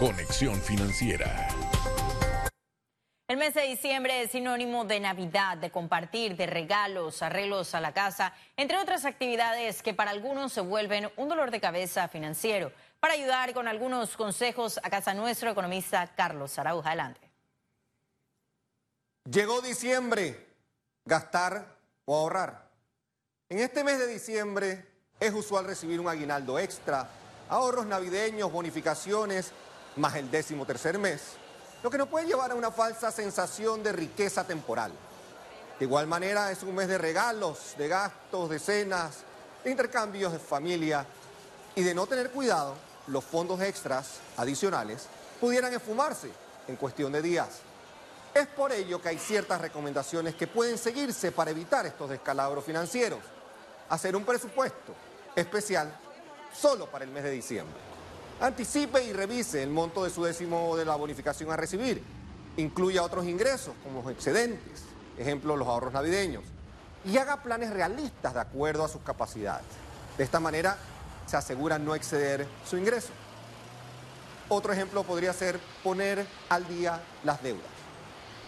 Conexión Financiera. El mes de diciembre es sinónimo de Navidad, de compartir, de regalos, arreglos a la casa, entre otras actividades que para algunos se vuelven un dolor de cabeza financiero. Para ayudar con algunos consejos a casa nuestro economista Carlos Arauja. Adelante. Llegó diciembre, gastar o ahorrar. En este mes de diciembre es usual recibir un aguinaldo extra, ahorros navideños, bonificaciones, más el décimo tercer mes lo que nos puede llevar a una falsa sensación de riqueza temporal. De igual manera es un mes de regalos, de gastos, de cenas, de intercambios de familia y de no tener cuidado, los fondos extras adicionales pudieran esfumarse en cuestión de días. Es por ello que hay ciertas recomendaciones que pueden seguirse para evitar estos descalabros financieros. Hacer un presupuesto especial solo para el mes de diciembre. Anticipe y revise el monto de su décimo de la bonificación a recibir. Incluya otros ingresos, como los excedentes, ejemplo, los ahorros navideños. Y haga planes realistas de acuerdo a sus capacidades. De esta manera se asegura no exceder su ingreso. Otro ejemplo podría ser poner al día las deudas.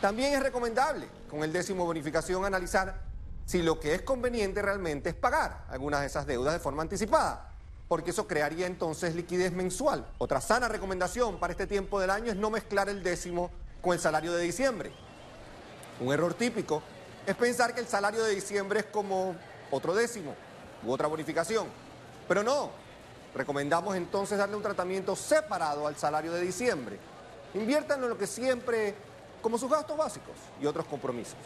También es recomendable, con el décimo bonificación, analizar si lo que es conveniente realmente es pagar algunas de esas deudas de forma anticipada porque eso crearía entonces liquidez mensual. Otra sana recomendación para este tiempo del año es no mezclar el décimo con el salario de diciembre. Un error típico es pensar que el salario de diciembre es como otro décimo u otra bonificación. Pero no, recomendamos entonces darle un tratamiento separado al salario de diciembre. Inviértanlo en lo que siempre, como sus gastos básicos y otros compromisos.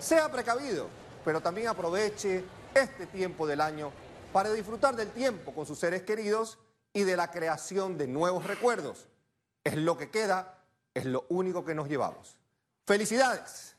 Sea precavido, pero también aproveche este tiempo del año para disfrutar del tiempo con sus seres queridos y de la creación de nuevos recuerdos. Es lo que queda, es lo único que nos llevamos. Felicidades.